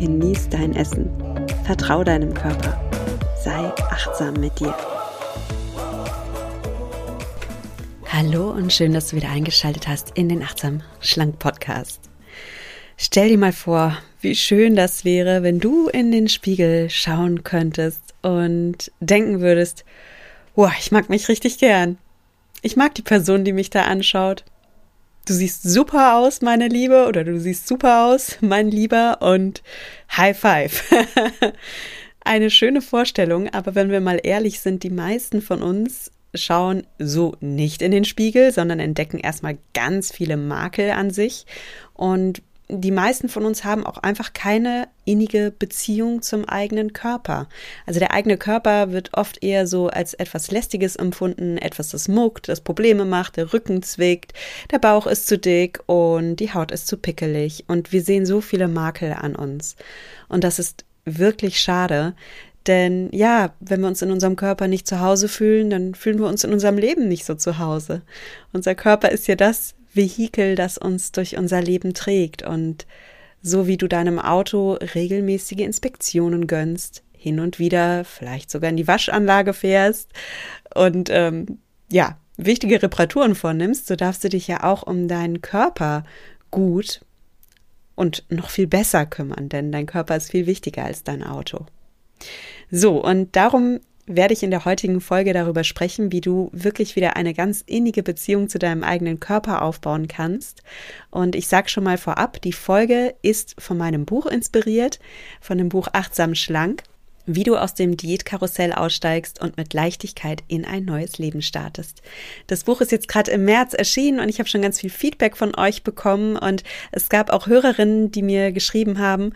genieß dein Essen, vertrau deinem Körper, sei achtsam mit dir. Hallo und schön, dass du wieder eingeschaltet hast in den Achtsam Schlank Podcast. Stell dir mal vor, wie schön das wäre, wenn du in den Spiegel schauen könntest und denken würdest, boah, ich mag mich richtig gern. Ich mag die Person, die mich da anschaut. Du siehst super aus, meine Liebe, oder du siehst super aus, mein Lieber, und High Five. Eine schöne Vorstellung, aber wenn wir mal ehrlich sind, die meisten von uns schauen so nicht in den Spiegel, sondern entdecken erstmal ganz viele Makel an sich und die meisten von uns haben auch einfach keine innige Beziehung zum eigenen Körper. Also der eigene Körper wird oft eher so als etwas Lästiges empfunden, etwas, das muckt, das Probleme macht, der Rücken zwickt, der Bauch ist zu dick und die Haut ist zu pickelig und wir sehen so viele Makel an uns. Und das ist wirklich schade, denn ja, wenn wir uns in unserem Körper nicht zu Hause fühlen, dann fühlen wir uns in unserem Leben nicht so zu Hause. Unser Körper ist ja das, Vehikel, das uns durch unser Leben trägt. Und so wie du deinem Auto regelmäßige Inspektionen gönnst, hin und wieder vielleicht sogar in die Waschanlage fährst und ähm, ja, wichtige Reparaturen vornimmst, so darfst du dich ja auch um deinen Körper gut und noch viel besser kümmern, denn dein Körper ist viel wichtiger als dein Auto. So, und darum werde ich in der heutigen Folge darüber sprechen, wie du wirklich wieder eine ganz innige Beziehung zu deinem eigenen Körper aufbauen kannst. Und ich sage schon mal vorab, die Folge ist von meinem Buch inspiriert, von dem Buch Achtsam Schlank wie du aus dem Diätkarussell aussteigst und mit Leichtigkeit in ein neues Leben startest. Das Buch ist jetzt gerade im März erschienen und ich habe schon ganz viel Feedback von euch bekommen und es gab auch Hörerinnen, die mir geschrieben haben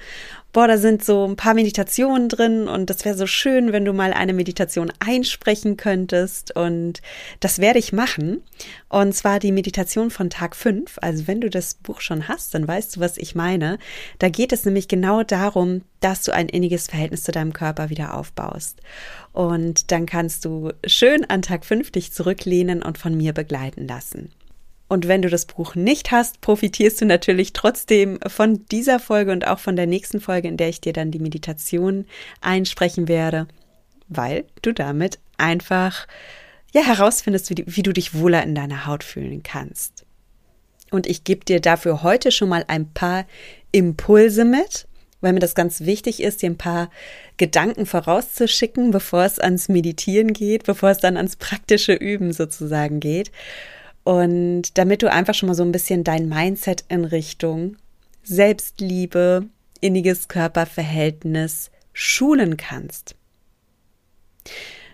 boah, da sind so ein paar Meditationen drin und das wäre so schön, wenn du mal eine Meditation einsprechen könntest und das werde ich machen. Und zwar die Meditation von Tag 5. Also wenn du das Buch schon hast, dann weißt du, was ich meine. Da geht es nämlich genau darum, dass du ein inniges Verhältnis zu deinem Körper wieder aufbaust. Und dann kannst du schön an Tag 5 dich zurücklehnen und von mir begleiten lassen. Und wenn du das Buch nicht hast, profitierst du natürlich trotzdem von dieser Folge und auch von der nächsten Folge, in der ich dir dann die Meditation einsprechen werde, weil du damit einfach ja herausfindest, wie, wie du dich wohler in deiner Haut fühlen kannst. Und ich gebe dir dafür heute schon mal ein paar Impulse mit, weil mir das ganz wichtig ist, dir ein paar Gedanken vorauszuschicken, bevor es ans Meditieren geht, bevor es dann ans praktische Üben sozusagen geht. Und damit du einfach schon mal so ein bisschen dein Mindset in Richtung Selbstliebe, inniges Körperverhältnis schulen kannst.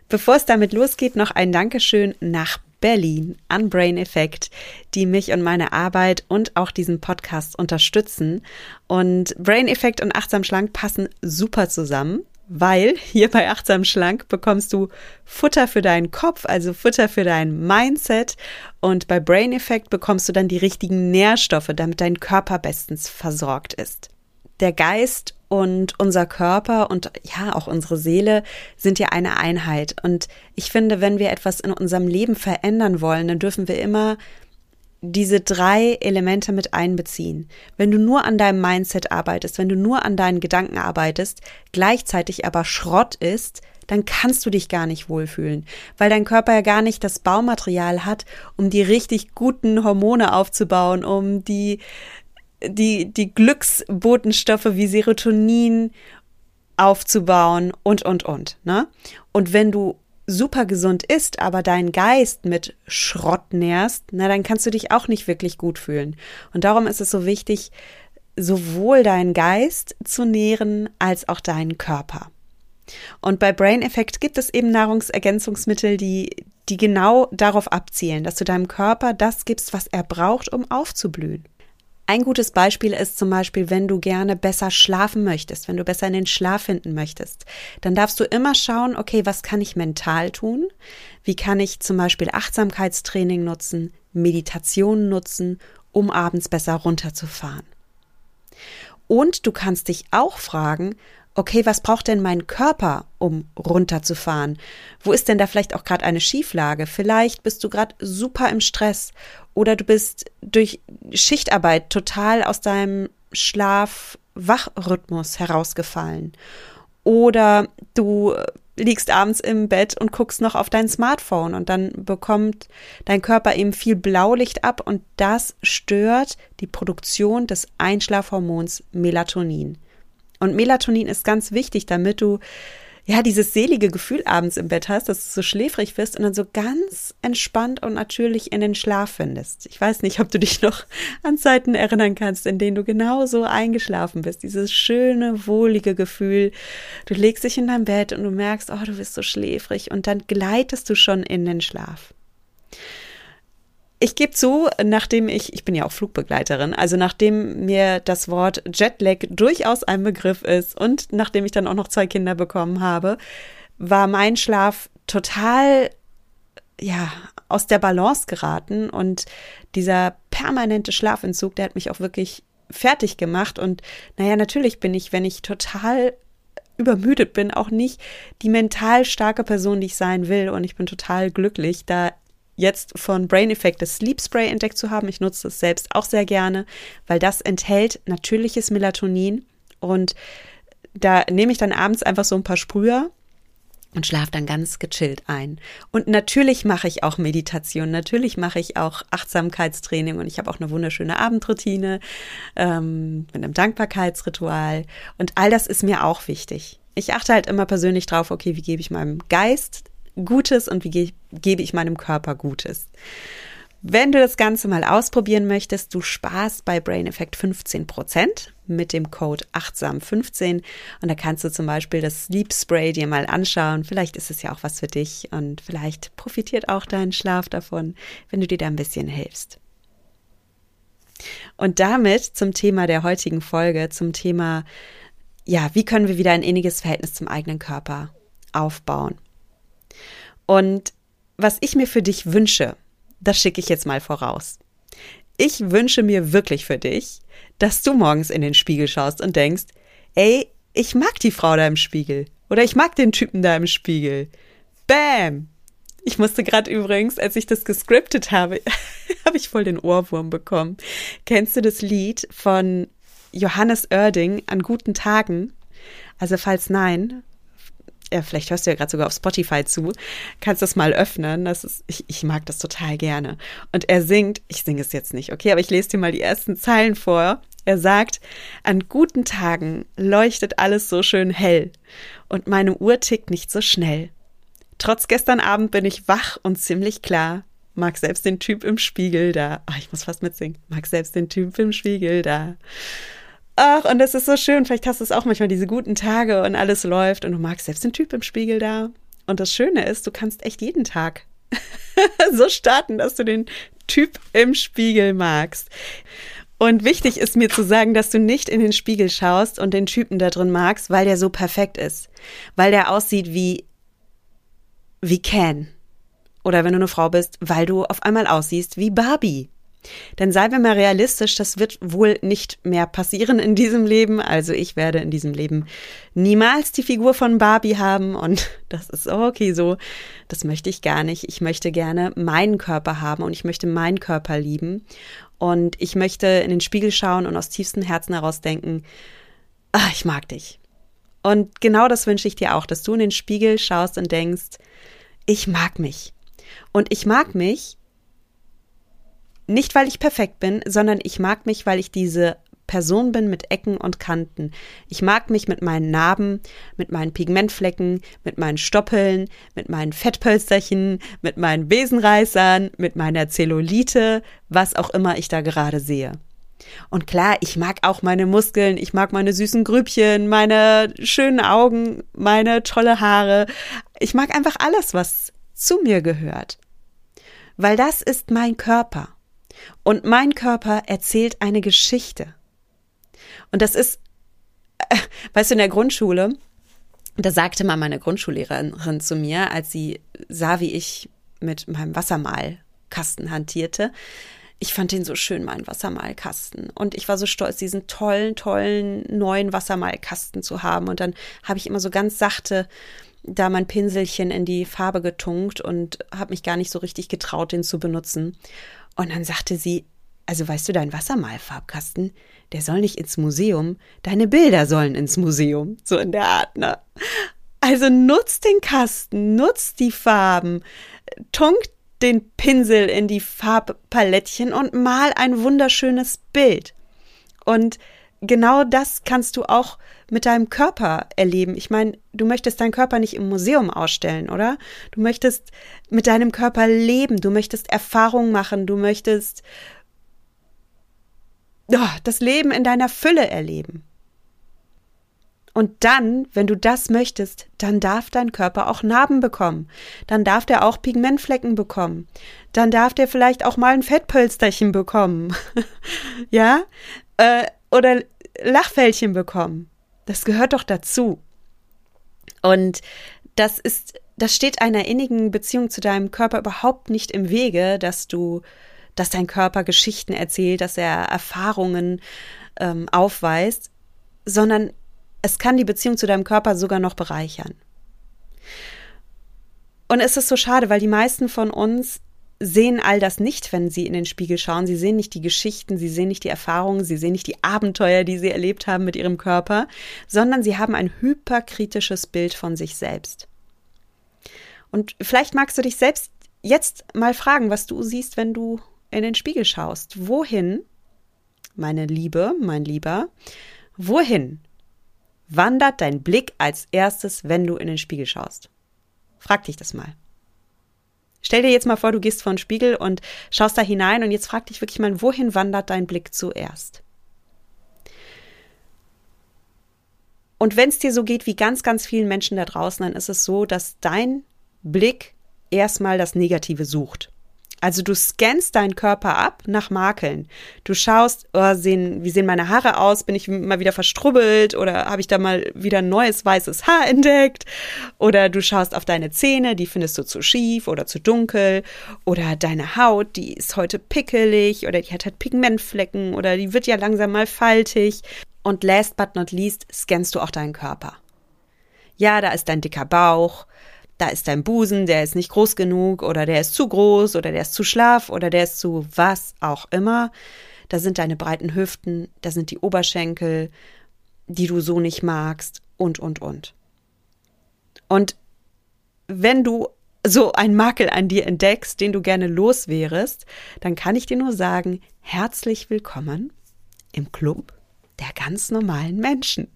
Bevor es damit losgeht, noch ein Dankeschön nach Berlin an Brain Effect, die mich und meine Arbeit und auch diesen Podcast unterstützen. Und Brain Effect und Achtsam Schlank passen super zusammen weil hier bei Achtsam Schlank bekommst du Futter für deinen Kopf, also Futter für dein Mindset und bei Brain Effect bekommst du dann die richtigen Nährstoffe, damit dein Körper bestens versorgt ist. Der Geist und unser Körper und ja, auch unsere Seele sind ja eine Einheit. Und ich finde, wenn wir etwas in unserem Leben verändern wollen, dann dürfen wir immer diese drei Elemente mit einbeziehen. Wenn du nur an deinem Mindset arbeitest, wenn du nur an deinen Gedanken arbeitest, gleichzeitig aber Schrott ist, dann kannst du dich gar nicht wohlfühlen, weil dein Körper ja gar nicht das Baumaterial hat, um die richtig guten Hormone aufzubauen, um die die die Glücksbotenstoffe wie Serotonin aufzubauen und und und, ne? Und wenn du super gesund ist, aber deinen Geist mit Schrott nährst, na, dann kannst du dich auch nicht wirklich gut fühlen. Und darum ist es so wichtig, sowohl deinen Geist zu nähren als auch deinen Körper. Und bei Brain Effect gibt es eben Nahrungsergänzungsmittel, die, die genau darauf abzielen, dass du deinem Körper das gibst, was er braucht, um aufzublühen. Ein gutes Beispiel ist zum Beispiel, wenn du gerne besser schlafen möchtest, wenn du besser in den Schlaf finden möchtest, dann darfst du immer schauen, okay, was kann ich mental tun? Wie kann ich zum Beispiel Achtsamkeitstraining nutzen, Meditation nutzen, um abends besser runterzufahren? Und du kannst dich auch fragen, okay, was braucht denn mein Körper, um runterzufahren? Wo ist denn da vielleicht auch gerade eine Schieflage? Vielleicht bist du gerade super im Stress oder du bist durch Schichtarbeit total aus deinem Schlaf-Wachrhythmus herausgefallen. Oder du liegst abends im Bett und guckst noch auf dein Smartphone und dann bekommt dein Körper eben viel Blaulicht ab und das stört die Produktion des Einschlafhormons Melatonin. Und Melatonin ist ganz wichtig, damit du ja dieses selige Gefühl abends im Bett hast, dass du so schläfrig wirst und dann so ganz entspannt und natürlich in den Schlaf findest. Ich weiß nicht, ob du dich noch an Zeiten erinnern kannst, in denen du genauso eingeschlafen bist. Dieses schöne, wohlige Gefühl. Du legst dich in dein Bett und du merkst, oh, du bist so schläfrig und dann gleitest du schon in den Schlaf. Ich gebe zu, nachdem ich, ich bin ja auch Flugbegleiterin, also nachdem mir das Wort Jetlag durchaus ein Begriff ist und nachdem ich dann auch noch zwei Kinder bekommen habe, war mein Schlaf total, ja, aus der Balance geraten und dieser permanente Schlafentzug, der hat mich auch wirklich fertig gemacht und naja, natürlich bin ich, wenn ich total übermüdet bin, auch nicht die mental starke Person, die ich sein will. Und ich bin total glücklich, da jetzt von Brain Effect das Sleep Spray entdeckt zu haben. Ich nutze es selbst auch sehr gerne, weil das enthält natürliches Melatonin und da nehme ich dann abends einfach so ein paar Sprüher und schlafe dann ganz gechillt ein. Und natürlich mache ich auch Meditation, natürlich mache ich auch Achtsamkeitstraining und ich habe auch eine wunderschöne Abendroutine ähm, mit einem Dankbarkeitsritual und all das ist mir auch wichtig. Ich achte halt immer persönlich drauf, okay, wie gebe ich meinem Geist Gutes und wie ge gebe ich meinem Körper Gutes. Wenn du das Ganze mal ausprobieren möchtest, du sparst bei Brain Effect 15% mit dem Code achtsam15 und da kannst du zum Beispiel das Sleep Spray dir mal anschauen. Vielleicht ist es ja auch was für dich und vielleicht profitiert auch dein Schlaf davon, wenn du dir da ein bisschen hilfst. Und damit zum Thema der heutigen Folge, zum Thema, ja, wie können wir wieder ein inniges Verhältnis zum eigenen Körper aufbauen? Und was ich mir für dich wünsche, das schicke ich jetzt mal voraus. Ich wünsche mir wirklich für dich, dass du morgens in den Spiegel schaust und denkst, ey, ich mag die Frau da im Spiegel oder ich mag den Typen da im Spiegel. Bam! Ich musste gerade übrigens, als ich das gescriptet habe, habe ich voll den Ohrwurm bekommen. Kennst du das Lied von Johannes Oerding an guten Tagen? Also falls nein, ja, vielleicht hörst du ja gerade sogar auf Spotify zu, kannst das mal öffnen. Das ist, ich, ich mag das total gerne. Und er singt, ich singe es jetzt nicht, okay, aber ich lese dir mal die ersten Zeilen vor. Er sagt, an guten Tagen leuchtet alles so schön hell und meine Uhr tickt nicht so schnell. Trotz gestern Abend bin ich wach und ziemlich klar. Mag selbst den Typ im Spiegel da. Ach, ich muss fast mitsingen. Mag selbst den Typ im Spiegel da. Ach, und das ist so schön. Vielleicht hast du es auch manchmal diese guten Tage und alles läuft und du magst selbst den Typ im Spiegel da. Und das Schöne ist, du kannst echt jeden Tag so starten, dass du den Typ im Spiegel magst. Und wichtig ist mir zu sagen, dass du nicht in den Spiegel schaust und den Typen da drin magst, weil der so perfekt ist. Weil der aussieht wie, wie Ken. Oder wenn du eine Frau bist, weil du auf einmal aussiehst wie Barbie. Denn seien wir mal realistisch, das wird wohl nicht mehr passieren in diesem Leben. Also ich werde in diesem Leben niemals die Figur von Barbie haben und das ist okay so. Das möchte ich gar nicht. Ich möchte gerne meinen Körper haben und ich möchte meinen Körper lieben. Und ich möchte in den Spiegel schauen und aus tiefstem Herzen heraus denken, ach, ich mag dich. Und genau das wünsche ich dir auch, dass du in den Spiegel schaust und denkst, ich mag mich. Und ich mag mich, nicht, weil ich perfekt bin, sondern ich mag mich, weil ich diese Person bin mit Ecken und Kanten. Ich mag mich mit meinen Narben, mit meinen Pigmentflecken, mit meinen Stoppeln, mit meinen Fettpölsterchen, mit meinen Besenreißern, mit meiner Zellulite, was auch immer ich da gerade sehe. Und klar, ich mag auch meine Muskeln, ich mag meine süßen Grübchen, meine schönen Augen, meine tolle Haare. Ich mag einfach alles, was zu mir gehört. Weil das ist mein Körper. Und mein Körper erzählt eine Geschichte. Und das ist, äh, weißt du, in der Grundschule, da sagte mal meine Grundschullehrerin zu mir, als sie sah, wie ich mit meinem Wassermalkasten hantierte, ich fand den so schön, meinen Wassermalkasten. Und ich war so stolz, diesen tollen, tollen neuen Wassermalkasten zu haben. Und dann habe ich immer so ganz sachte da mein Pinselchen in die Farbe getunkt und habe mich gar nicht so richtig getraut, den zu benutzen. Und dann sagte sie, also weißt du, dein Wassermalfarbkasten, der soll nicht ins Museum, deine Bilder sollen ins Museum. So in der Art, ne? Also nutzt den Kasten, nutzt die Farben, tunkt den Pinsel in die Farbpalettchen und mal ein wunderschönes Bild. Und genau das kannst du auch mit deinem Körper erleben. Ich meine, du möchtest deinen Körper nicht im Museum ausstellen, oder? Du möchtest mit deinem Körper leben, du möchtest Erfahrungen machen, du möchtest oh, das Leben in deiner Fülle erleben. Und dann, wenn du das möchtest, dann darf dein Körper auch Narben bekommen. Dann darf der auch Pigmentflecken bekommen. Dann darf der vielleicht auch mal ein Fettpölsterchen bekommen. ja? Äh, oder Lachfältchen bekommen. Das gehört doch dazu. Und das ist, das steht einer innigen Beziehung zu deinem Körper überhaupt nicht im Wege, dass du, dass dein Körper Geschichten erzählt, dass er Erfahrungen ähm, aufweist, sondern es kann die Beziehung zu deinem Körper sogar noch bereichern. Und es ist so schade, weil die meisten von uns sehen all das nicht, wenn sie in den Spiegel schauen. Sie sehen nicht die Geschichten, sie sehen nicht die Erfahrungen, sie sehen nicht die Abenteuer, die sie erlebt haben mit ihrem Körper, sondern sie haben ein hyperkritisches Bild von sich selbst. Und vielleicht magst du dich selbst jetzt mal fragen, was du siehst, wenn du in den Spiegel schaust. Wohin, meine Liebe, mein Lieber, wohin wandert dein Blick als erstes, wenn du in den Spiegel schaust? Frag dich das mal. Stell dir jetzt mal vor, du gehst vor den Spiegel und schaust da hinein und jetzt frag dich wirklich mal, wohin wandert dein Blick zuerst? Und wenn es dir so geht wie ganz, ganz vielen Menschen da draußen, dann ist es so, dass dein Blick erstmal das Negative sucht. Also du scannst deinen Körper ab nach Makeln. Du schaust, oh, sehen, wie sehen meine Haare aus? Bin ich mal wieder verstrubbelt oder habe ich da mal wieder ein neues weißes Haar entdeckt? Oder du schaust auf deine Zähne, die findest du zu schief oder zu dunkel. Oder deine Haut, die ist heute pickelig oder die hat halt Pigmentflecken oder die wird ja langsam mal faltig. Und last but not least scannst du auch deinen Körper. Ja, da ist dein dicker Bauch, da ist dein Busen, der ist nicht groß genug oder der ist zu groß oder der ist zu schlaff oder der ist zu was auch immer. Da sind deine breiten Hüften, da sind die Oberschenkel, die du so nicht magst und, und, und. Und wenn du so einen Makel an dir entdeckst, den du gerne los wärest, dann kann ich dir nur sagen, herzlich willkommen im Club der ganz normalen Menschen.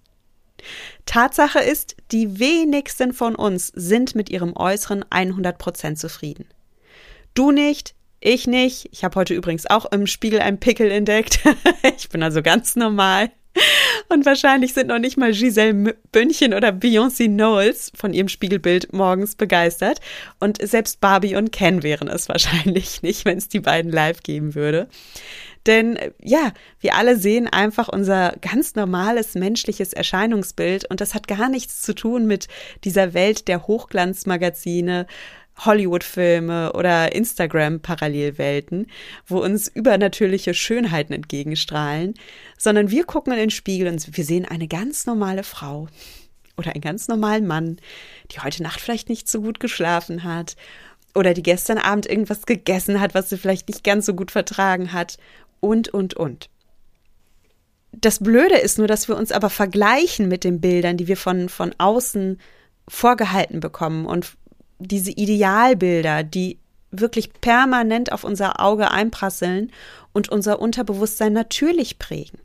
Tatsache ist, die wenigsten von uns sind mit ihrem Äußeren 100% zufrieden. Du nicht, ich nicht. Ich habe heute übrigens auch im Spiegel einen Pickel entdeckt. ich bin also ganz normal. Und wahrscheinlich sind noch nicht mal Giselle Bündchen oder Beyoncé Knowles von ihrem Spiegelbild morgens begeistert. Und selbst Barbie und Ken wären es wahrscheinlich nicht, wenn es die beiden live geben würde. Denn ja, wir alle sehen einfach unser ganz normales menschliches Erscheinungsbild und das hat gar nichts zu tun mit dieser Welt der Hochglanzmagazine, Hollywood-Filme oder Instagram-Parallelwelten, wo uns übernatürliche Schönheiten entgegenstrahlen, sondern wir gucken in den Spiegel und wir sehen eine ganz normale Frau oder einen ganz normalen Mann, die heute Nacht vielleicht nicht so gut geschlafen hat oder die gestern Abend irgendwas gegessen hat, was sie vielleicht nicht ganz so gut vertragen hat und, und, und. Das Blöde ist nur, dass wir uns aber vergleichen mit den Bildern, die wir von, von außen vorgehalten bekommen und diese Idealbilder, die wirklich permanent auf unser Auge einprasseln und unser Unterbewusstsein natürlich prägen.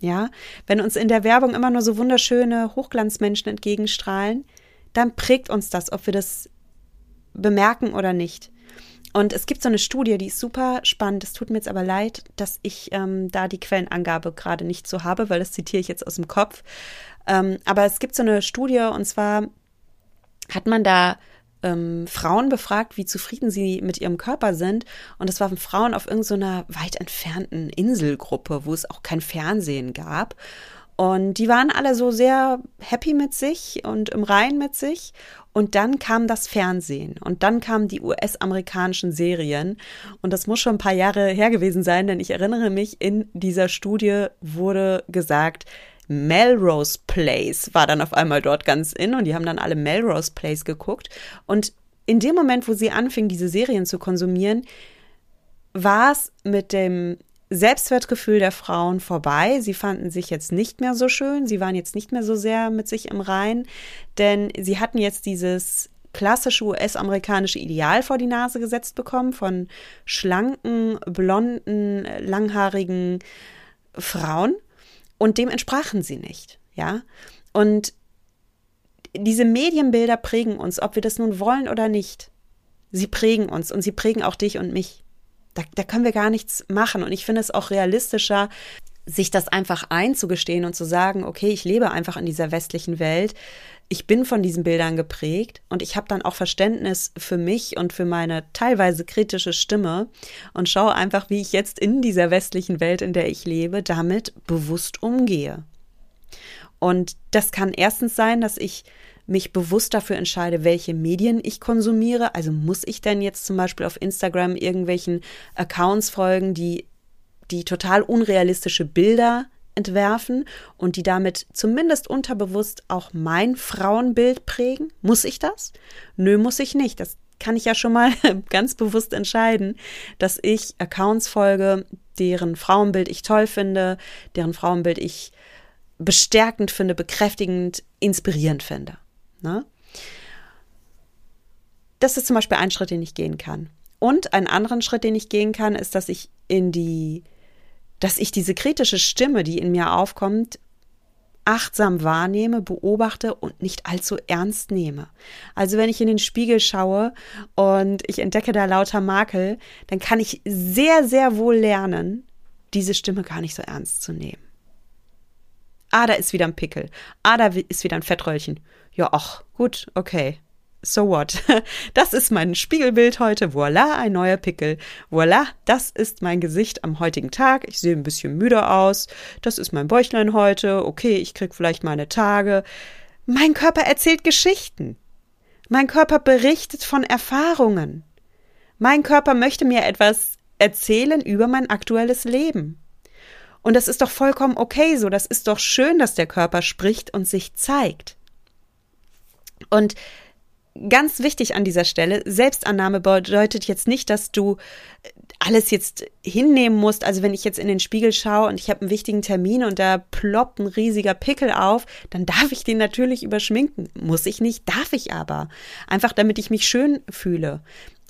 Ja, wenn uns in der Werbung immer nur so wunderschöne Hochglanzmenschen entgegenstrahlen, dann prägt uns das, ob wir das bemerken oder nicht. Und es gibt so eine Studie, die ist super spannend. Es tut mir jetzt aber leid, dass ich ähm, da die Quellenangabe gerade nicht so habe, weil das zitiere ich jetzt aus dem Kopf. Ähm, aber es gibt so eine Studie und zwar hat man da ähm, Frauen befragt, wie zufrieden sie mit ihrem Körper sind. Und das waren Frauen auf irgendeiner so weit entfernten Inselgruppe, wo es auch kein Fernsehen gab. Und die waren alle so sehr happy mit sich und im Rein mit sich. Und dann kam das Fernsehen und dann kamen die US-amerikanischen Serien. Und das muss schon ein paar Jahre her gewesen sein, denn ich erinnere mich, in dieser Studie wurde gesagt, Melrose Place war dann auf einmal dort ganz in und die haben dann alle Melrose Place geguckt. Und in dem Moment, wo sie anfingen, diese Serien zu konsumieren, war es mit dem Selbstwertgefühl der Frauen vorbei. Sie fanden sich jetzt nicht mehr so schön, sie waren jetzt nicht mehr so sehr mit sich im Rein, denn sie hatten jetzt dieses klassische US-amerikanische Ideal vor die Nase gesetzt bekommen von schlanken, blonden, langhaarigen Frauen und dem entsprachen sie nicht, ja. Und diese Medienbilder prägen uns, ob wir das nun wollen oder nicht. Sie prägen uns und sie prägen auch dich und mich. Da, da können wir gar nichts machen. Und ich finde es auch realistischer, sich das einfach einzugestehen und zu sagen, okay, ich lebe einfach in dieser westlichen Welt. Ich bin von diesen Bildern geprägt und ich habe dann auch Verständnis für mich und für meine teilweise kritische Stimme und schaue einfach, wie ich jetzt in dieser westlichen Welt, in der ich lebe, damit bewusst umgehe. Und das kann erstens sein, dass ich mich bewusst dafür entscheide, welche Medien ich konsumiere. Also muss ich denn jetzt zum Beispiel auf Instagram irgendwelchen Accounts folgen, die die total unrealistische Bilder entwerfen und die damit zumindest unterbewusst auch mein Frauenbild prägen? Muss ich das? Nö, muss ich nicht. Das kann ich ja schon mal ganz bewusst entscheiden, dass ich Accounts folge, deren Frauenbild ich toll finde, deren Frauenbild ich bestärkend finde, bekräftigend, inspirierend finde. Ne? Das ist zum Beispiel ein Schritt, den ich gehen kann. Und einen anderen Schritt, den ich gehen kann, ist, dass ich in die dass ich diese kritische Stimme, die in mir aufkommt, achtsam wahrnehme, beobachte und nicht allzu ernst nehme. Also wenn ich in den Spiegel schaue und ich entdecke da lauter Makel, dann kann ich sehr, sehr wohl lernen, diese Stimme gar nicht so ernst zu nehmen. Ah, da ist wieder ein Pickel. Ah, da ist wieder ein Fettröllchen. Ja, ach, gut, okay so what? Das ist mein Spiegelbild heute. Voila, ein neuer Pickel. Voila, das ist mein Gesicht am heutigen Tag. Ich sehe ein bisschen müde aus. Das ist mein Bäuchlein heute. Okay, ich krieg vielleicht meine Tage. Mein Körper erzählt Geschichten. Mein Körper berichtet von Erfahrungen. Mein Körper möchte mir etwas erzählen über mein aktuelles Leben. Und das ist doch vollkommen okay so. Das ist doch schön, dass der Körper spricht und sich zeigt. Und ganz wichtig an dieser Stelle, Selbstannahme bedeutet jetzt nicht, dass du alles jetzt hinnehmen musst. Also wenn ich jetzt in den Spiegel schaue und ich habe einen wichtigen Termin und da ploppt ein riesiger Pickel auf, dann darf ich den natürlich überschminken. Muss ich nicht, darf ich aber. Einfach damit ich mich schön fühle.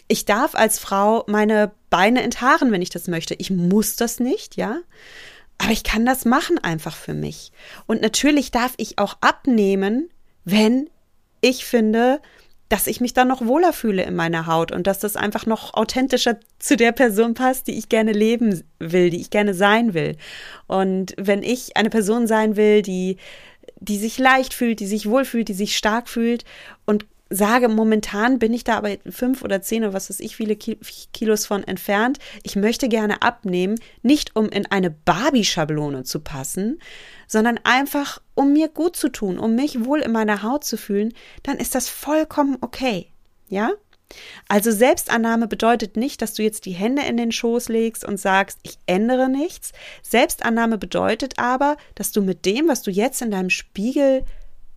Ich darf als Frau meine Beine enthaaren, wenn ich das möchte. Ich muss das nicht, ja. Aber ich kann das machen einfach für mich. Und natürlich darf ich auch abnehmen, wenn ich finde, dass ich mich dann noch wohler fühle in meiner Haut und dass das einfach noch authentischer zu der Person passt, die ich gerne leben will, die ich gerne sein will. Und wenn ich eine Person sein will, die, die sich leicht fühlt, die sich wohlfühlt, die sich stark fühlt und sage, momentan bin ich da aber fünf oder zehn oder was weiß ich, viele Kilos von entfernt. Ich möchte gerne abnehmen, nicht um in eine Barbie-Schablone zu passen, sondern einfach, um mir gut zu tun, um mich wohl in meiner Haut zu fühlen, dann ist das vollkommen okay. Ja? Also Selbstannahme bedeutet nicht, dass du jetzt die Hände in den Schoß legst und sagst, ich ändere nichts. Selbstannahme bedeutet aber, dass du mit dem, was du jetzt in deinem Spiegel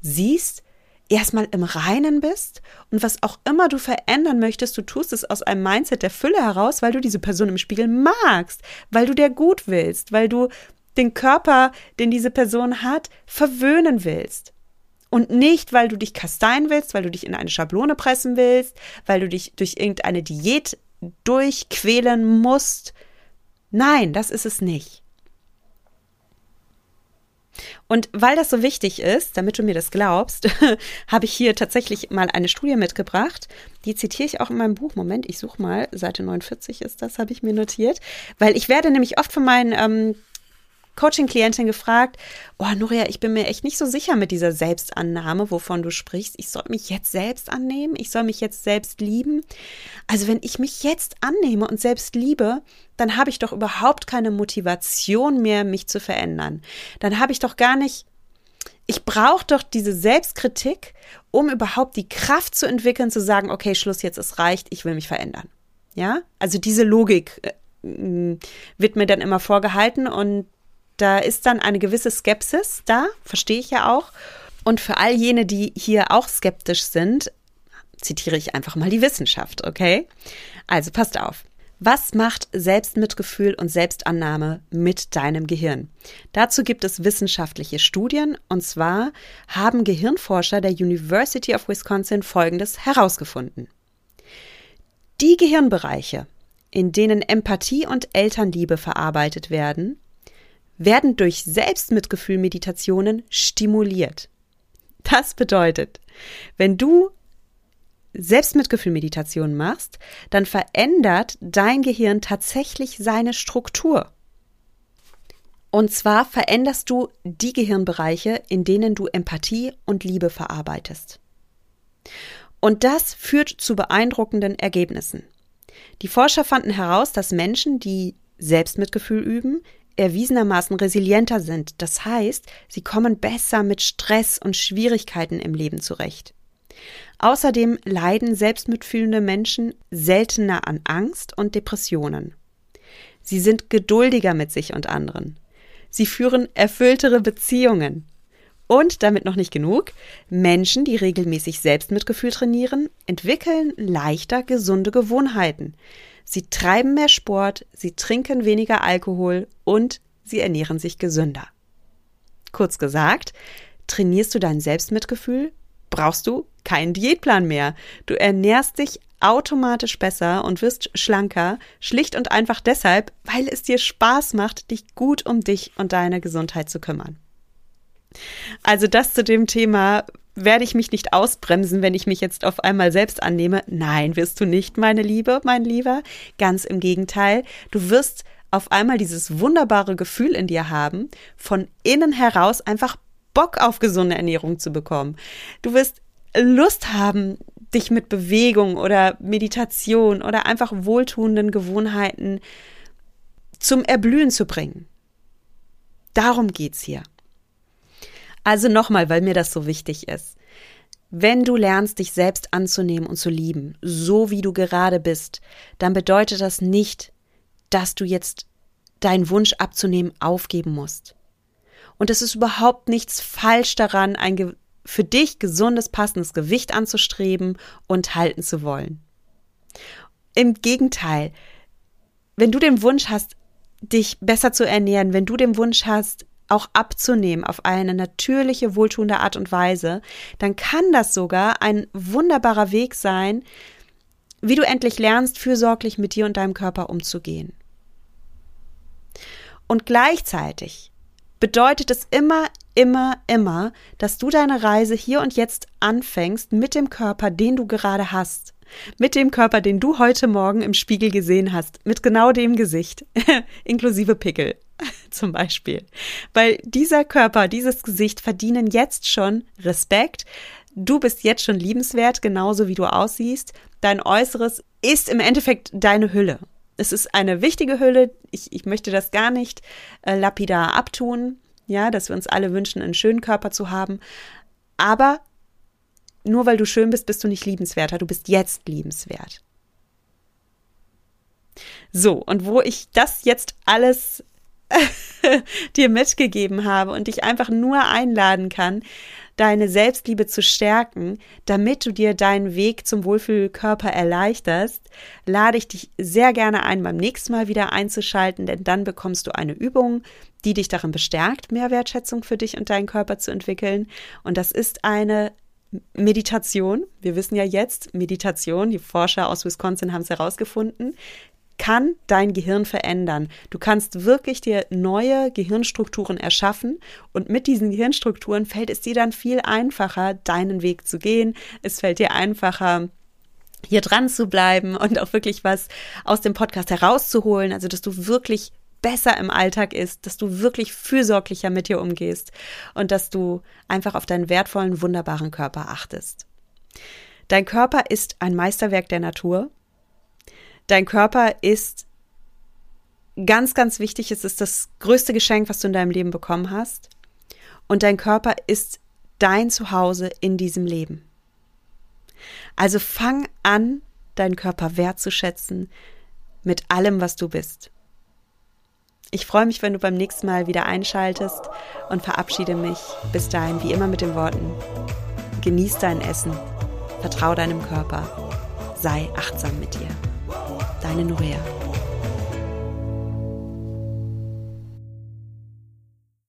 siehst, erstmal im Reinen bist und was auch immer du verändern möchtest, du tust es aus einem Mindset der Fülle heraus, weil du diese Person im Spiegel magst, weil du der gut willst, weil du den Körper, den diese Person hat, verwöhnen willst. Und nicht, weil du dich kasteien willst, weil du dich in eine Schablone pressen willst, weil du dich durch irgendeine Diät durchquälen musst. Nein, das ist es nicht. Und weil das so wichtig ist, damit du mir das glaubst, habe ich hier tatsächlich mal eine Studie mitgebracht. Die zitiere ich auch in meinem Buch. Moment, ich suche mal. Seite 49 ist das, habe ich mir notiert. Weil ich werde nämlich oft von meinen ähm, Coaching-Klientin gefragt, oh Nuria, ich bin mir echt nicht so sicher mit dieser Selbstannahme, wovon du sprichst. Ich soll mich jetzt selbst annehmen, ich soll mich jetzt selbst lieben. Also wenn ich mich jetzt annehme und selbst liebe, dann habe ich doch überhaupt keine Motivation mehr, mich zu verändern. Dann habe ich doch gar nicht, ich brauche doch diese Selbstkritik, um überhaupt die Kraft zu entwickeln, zu sagen, okay, Schluss, jetzt es reicht, ich will mich verändern. Ja, also diese Logik äh, wird mir dann immer vorgehalten und da ist dann eine gewisse Skepsis da, verstehe ich ja auch. Und für all jene, die hier auch skeptisch sind, zitiere ich einfach mal die Wissenschaft, okay? Also passt auf. Was macht Selbstmitgefühl und Selbstannahme mit deinem Gehirn? Dazu gibt es wissenschaftliche Studien und zwar haben Gehirnforscher der University of Wisconsin Folgendes herausgefunden. Die Gehirnbereiche, in denen Empathie und Elternliebe verarbeitet werden, werden durch Selbstmitgefühl-Meditationen stimuliert. Das bedeutet, wenn du Selbstmitgefühl-Meditation machst, dann verändert dein Gehirn tatsächlich seine Struktur. Und zwar veränderst du die Gehirnbereiche, in denen du Empathie und Liebe verarbeitest. Und das führt zu beeindruckenden Ergebnissen. Die Forscher fanden heraus, dass Menschen, die Selbstmitgefühl üben, erwiesenermaßen resilienter sind. Das heißt, sie kommen besser mit Stress und Schwierigkeiten im Leben zurecht. Außerdem leiden selbstmitfühlende Menschen seltener an Angst und Depressionen. Sie sind geduldiger mit sich und anderen. Sie führen erfülltere Beziehungen. Und damit noch nicht genug, Menschen, die regelmäßig Selbstmitgefühl trainieren, entwickeln leichter gesunde Gewohnheiten. Sie treiben mehr Sport, sie trinken weniger Alkohol und sie ernähren sich gesünder. Kurz gesagt, trainierst du dein Selbstmitgefühl, brauchst du keinen Diätplan mehr. Du ernährst dich automatisch besser und wirst schlanker, schlicht und einfach deshalb, weil es dir Spaß macht, dich gut um dich und deine Gesundheit zu kümmern. Also das zu dem Thema, werde ich mich nicht ausbremsen, wenn ich mich jetzt auf einmal selbst annehme? Nein, wirst du nicht, meine Liebe, mein Lieber. Ganz im Gegenteil. Du wirst auf einmal dieses wunderbare Gefühl in dir haben, von innen heraus einfach Bock auf gesunde Ernährung zu bekommen. Du wirst Lust haben, dich mit Bewegung oder Meditation oder einfach wohltuenden Gewohnheiten zum Erblühen zu bringen. Darum geht's hier. Also nochmal, weil mir das so wichtig ist. Wenn du lernst, dich selbst anzunehmen und zu lieben, so wie du gerade bist, dann bedeutet das nicht, dass du jetzt deinen Wunsch abzunehmen aufgeben musst. Und es ist überhaupt nichts falsch daran, ein für dich gesundes, passendes Gewicht anzustreben und halten zu wollen. Im Gegenteil, wenn du den Wunsch hast, dich besser zu ernähren, wenn du den Wunsch hast, auch abzunehmen auf eine natürliche, wohltuende Art und Weise, dann kann das sogar ein wunderbarer Weg sein, wie du endlich lernst, fürsorglich mit dir und deinem Körper umzugehen. Und gleichzeitig bedeutet es immer, immer, immer, dass du deine Reise hier und jetzt anfängst mit dem Körper, den du gerade hast. Mit dem Körper, den du heute Morgen im Spiegel gesehen hast. Mit genau dem Gesicht. Inklusive Pickel. zum Beispiel. Weil dieser Körper, dieses Gesicht verdienen jetzt schon Respekt. Du bist jetzt schon liebenswert, genauso wie du aussiehst. Dein Äußeres ist im Endeffekt deine Hülle. Es ist eine wichtige Hülle. Ich, ich möchte das gar nicht äh, lapidar abtun. Ja, dass wir uns alle wünschen, einen schönen Körper zu haben. Aber nur weil du schön bist, bist du nicht liebenswerter. Du bist jetzt liebenswert. So, und wo ich das jetzt alles dir mitgegeben habe und dich einfach nur einladen kann, deine Selbstliebe zu stärken, damit du dir deinen Weg zum Wohlfühlkörper erleichterst, lade ich dich sehr gerne ein, beim nächsten Mal wieder einzuschalten, denn dann bekommst du eine Übung, die dich darin bestärkt, mehr Wertschätzung für dich und deinen Körper zu entwickeln. Und das ist eine Meditation. Wir wissen ja jetzt, Meditation, die Forscher aus Wisconsin haben es herausgefunden, kann dein Gehirn verändern. Du kannst wirklich dir neue Gehirnstrukturen erschaffen und mit diesen Gehirnstrukturen fällt es dir dann viel einfacher, deinen Weg zu gehen. Es fällt dir einfacher, hier dran zu bleiben und auch wirklich was aus dem Podcast herauszuholen, also dass du wirklich besser im Alltag ist, dass du wirklich fürsorglicher mit dir umgehst und dass du einfach auf deinen wertvollen, wunderbaren Körper achtest. Dein Körper ist ein Meisterwerk der Natur. Dein Körper ist ganz, ganz wichtig. Es ist das größte Geschenk, was du in deinem Leben bekommen hast. Und dein Körper ist dein Zuhause in diesem Leben. Also fang an, deinen Körper wertzuschätzen mit allem, was du bist. Ich freue mich, wenn du beim nächsten Mal wieder einschaltest und verabschiede mich bis dahin wie immer mit den Worten, genieß dein Essen, vertrau deinem Körper, sei achtsam mit dir. Deine Nuria.